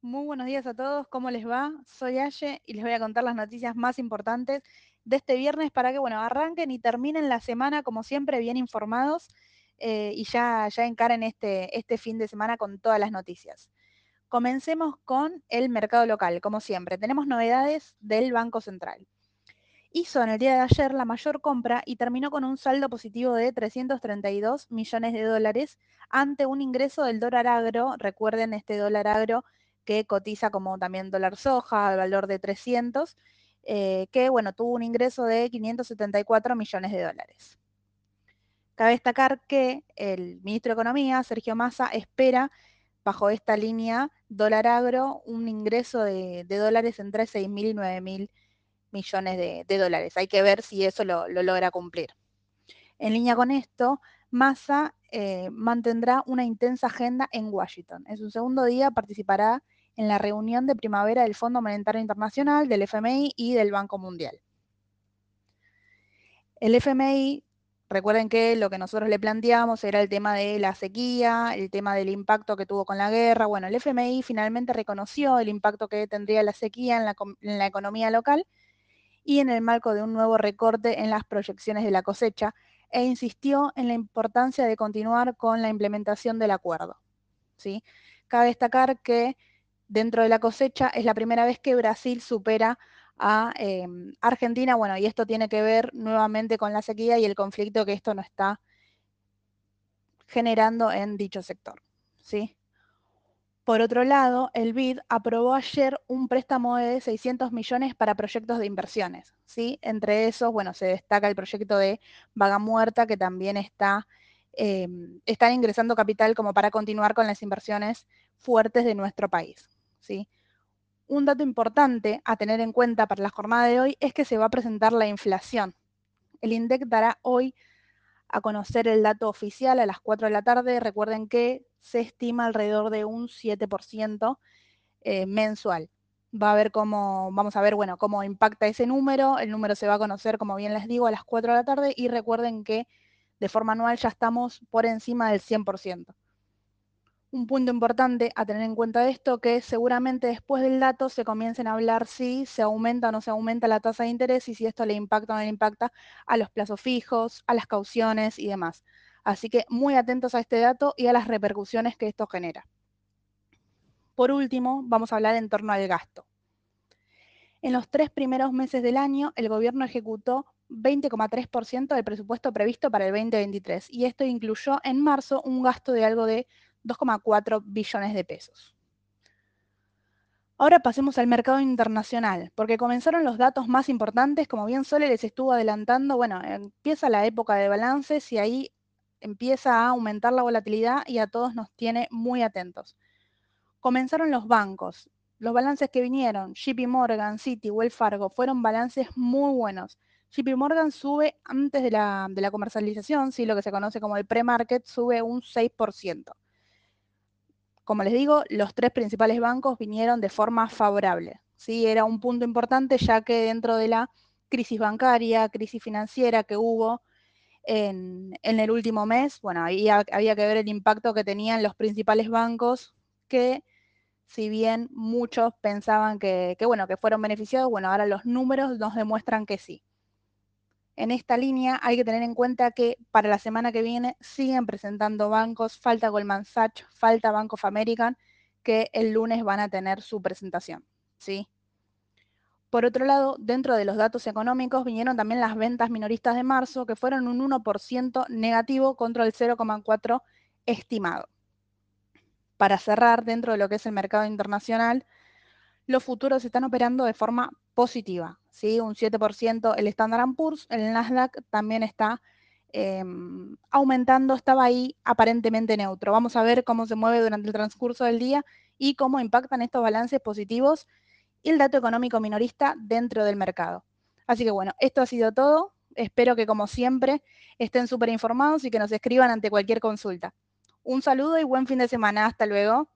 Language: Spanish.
Muy buenos días a todos, ¿cómo les va? Soy Aye y les voy a contar las noticias más importantes de este viernes para que, bueno, arranquen y terminen la semana, como siempre, bien informados eh, y ya, ya encaren este, este fin de semana con todas las noticias. Comencemos con el mercado local, como siempre. Tenemos novedades del Banco Central. Hizo en el día de ayer la mayor compra y terminó con un saldo positivo de 332 millones de dólares ante un ingreso del dólar agro. Recuerden este dólar agro que cotiza como también dólar soja al valor de 300, eh, que bueno, tuvo un ingreso de 574 millones de dólares. Cabe destacar que el ministro de Economía, Sergio Massa, espera bajo esta línea dólar agro un ingreso de, dólares entre 6.000 y 9.000 millones de, dólares. Hay que ver si eso lo, logra cumplir. En línea con esto, Massa eh, mantendrá una intensa agenda en Washington. En su segundo día participará en la reunión de primavera del Fondo Monetario Internacional, del FMI y del Banco Mundial. El FMI, recuerden que lo que nosotros le planteamos era el tema de la sequía, el tema del impacto que tuvo con la guerra. Bueno, el FMI finalmente reconoció el impacto que tendría la sequía en la, en la economía local y en el marco de un nuevo recorte en las proyecciones de la cosecha e insistió en la importancia de continuar con la implementación del acuerdo. ¿sí? Cabe destacar que dentro de la cosecha es la primera vez que Brasil supera a em, Argentina. Bueno, y esto tiene que ver nuevamente con la sequía y el conflicto que esto no está generando en dicho sector. ¿sí? Por otro lado, el BID aprobó ayer un préstamo de 600 millones para proyectos de inversiones. ¿sí? Entre esos, bueno, se destaca el proyecto de Vaga Muerta, que también está, em, están ingresando capital como para continuar con las inversiones fuertes de nuestro país. Un dato importante a tener en cuenta para la jornada de hoy es que se va a presentar la inflación. El INDEC dará hoy a conocer el dato oficial a las 4 de la tarde. Recuerden que se estima alrededor de un 7% eh, mensual. Va a ver cómo, vamos a ver, bueno, cómo impacta ese número. El número se va a conocer, como bien les digo, a las 4 de la tarde y recuerden que de forma anual ya estamos por encima del 100% un punto importante a tener en cuenta de esto, que seguramente después del dato se comiencen a hablar si se aumenta o no se aumenta la tasa de interés y si esto le impacta o no le impacta a los plazos fijos, a las cauciones y demás. Así que muy atentos a este dato y a las repercusiones que esto genera. Por último, vamos a hablar en torno al gasto. En los tres primeros meses del año, el gobierno ejecutó 20,3% del presupuesto previsto para el 2023 y esto incluyó en marzo un gasto de algo de 2,4 billones de pesos. Ahora pasemos al mercado internacional, porque comenzaron los datos más importantes, como bien Sole les estuvo adelantando, bueno, empieza la época de balances y ahí empieza a aumentar la volatilidad y a todos nos tiene muy atentos. Comenzaron los bancos, los balances que vinieron, JP Morgan, Citi, Wells Fargo, fueron balances muy buenos. JP Morgan sube antes de la, de la comercialización, ¿sí? lo que se conoce como el pre-market, sube un 6%. Como les digo, los tres principales bancos vinieron de forma favorable. ¿sí? Era un punto importante ya que dentro de la crisis bancaria, crisis financiera que hubo en, el último mes, bueno, ahí había que ver el impacto que tenían los principales bancos que si bien muchos pensaban que, que, bueno, que fueron beneficiados, bueno, ahora los números nos demuestran que sí en esta línea hay que tener en cuenta que para la semana que viene siguen presentando bancos, falta Goldman Sachs, falta Bank of American, que el lunes van a tener su presentación. ¿sí? Por otro lado, dentro de los datos económicos vinieron también las ventas minoristas de marzo, que fueron un 1% negativo contra el 0,4% estimado. Para cerrar, dentro de lo que es el mercado internacional, los futuros están operando de forma positiva, ¿sí? un 7% el Standard Poor's, el Nasdaq también está em, aumentando, estaba ahí aparentemente neutro. Vamos a ver cómo se mueve durante el transcurso del día y cómo impactan estos balances positivos y el dato económico minorista dentro del mercado. Así que bueno, esto ha sido todo. Espero que como siempre estén súper informados y que nos escriban ante cualquier consulta. Un saludo y buen fin de semana. Hasta luego.